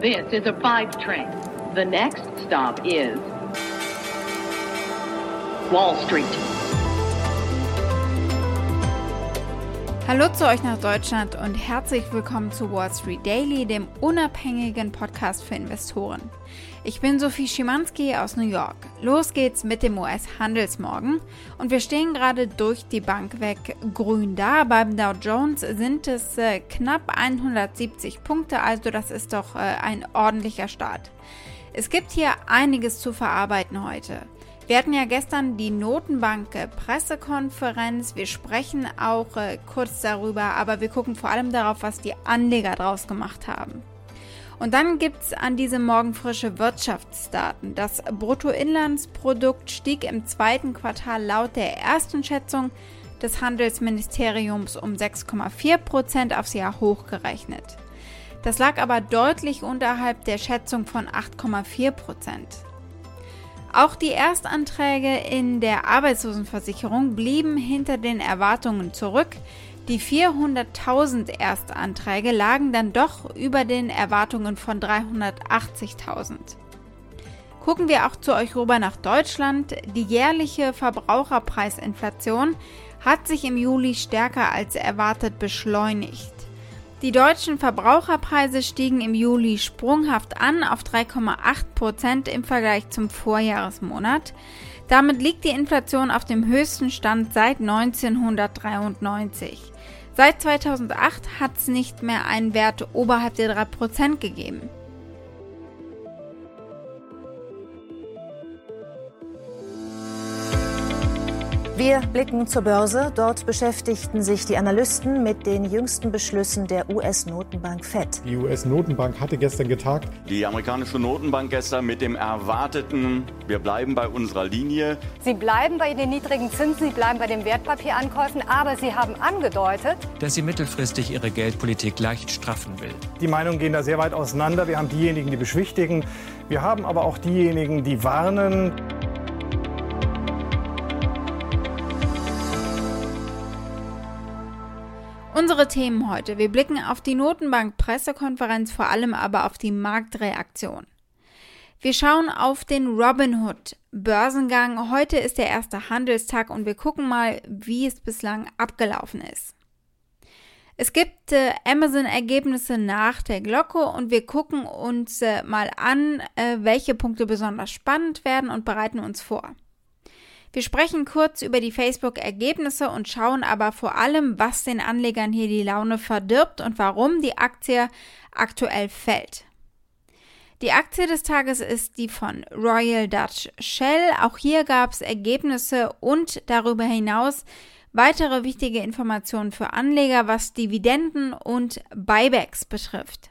This is a five train. The next stop is Wall Street. Hallo zu euch nach Deutschland und herzlich willkommen zu Wall Street Daily, dem unabhängigen Podcast für Investoren. Ich bin Sophie Schimanski aus New York. Los geht's mit dem US-Handelsmorgen und wir stehen gerade durch die Bank weg grün da. Beim Dow Jones sind es äh, knapp 170 Punkte, also das ist doch äh, ein ordentlicher Start. Es gibt hier einiges zu verarbeiten heute. Wir hatten ja gestern die Notenbank-Pressekonferenz. Wir sprechen auch äh, kurz darüber, aber wir gucken vor allem darauf, was die Anleger draus gemacht haben. Und dann gibt es an diesem Morgen frische Wirtschaftsdaten. Das Bruttoinlandsprodukt stieg im zweiten Quartal laut der ersten Schätzung des Handelsministeriums um 6,4 Prozent aufs Jahr hochgerechnet. Das lag aber deutlich unterhalb der Schätzung von 8,4 Prozent. Auch die Erstanträge in der Arbeitslosenversicherung blieben hinter den Erwartungen zurück. Die 400.000 Erstanträge lagen dann doch über den Erwartungen von 380.000. Gucken wir auch zu euch rüber nach Deutschland. Die jährliche Verbraucherpreisinflation hat sich im Juli stärker als erwartet beschleunigt. Die deutschen Verbraucherpreise stiegen im Juli sprunghaft an auf 3,8 Prozent im Vergleich zum Vorjahresmonat. Damit liegt die Inflation auf dem höchsten Stand seit 1993. Seit 2008 hat es nicht mehr einen Wert oberhalb der 3 Prozent gegeben. Wir blicken zur Börse. Dort beschäftigten sich die Analysten mit den jüngsten Beschlüssen der US-Notenbank Fed. Die US-Notenbank hatte gestern getagt. Die amerikanische Notenbank gestern mit dem erwarteten, wir bleiben bei unserer Linie. Sie bleiben bei den niedrigen Zinsen, sie bleiben bei den Wertpapierankäufen, aber sie haben angedeutet, dass sie mittelfristig ihre Geldpolitik leicht straffen will. Die Meinungen gehen da sehr weit auseinander. Wir haben diejenigen, die beschwichtigen. Wir haben aber auch diejenigen, die warnen. Unsere Themen heute. Wir blicken auf die Notenbank-Pressekonferenz, vor allem aber auf die Marktreaktion. Wir schauen auf den Robinhood Börsengang. Heute ist der erste Handelstag und wir gucken mal, wie es bislang abgelaufen ist. Es gibt äh, Amazon-Ergebnisse nach der Glocke und wir gucken uns äh, mal an, äh, welche Punkte besonders spannend werden und bereiten uns vor. Wir sprechen kurz über die Facebook-Ergebnisse und schauen aber vor allem, was den Anlegern hier die Laune verdirbt und warum die Aktie aktuell fällt. Die Aktie des Tages ist die von Royal Dutch Shell. Auch hier gab es Ergebnisse und darüber hinaus weitere wichtige Informationen für Anleger, was Dividenden und Buybacks betrifft.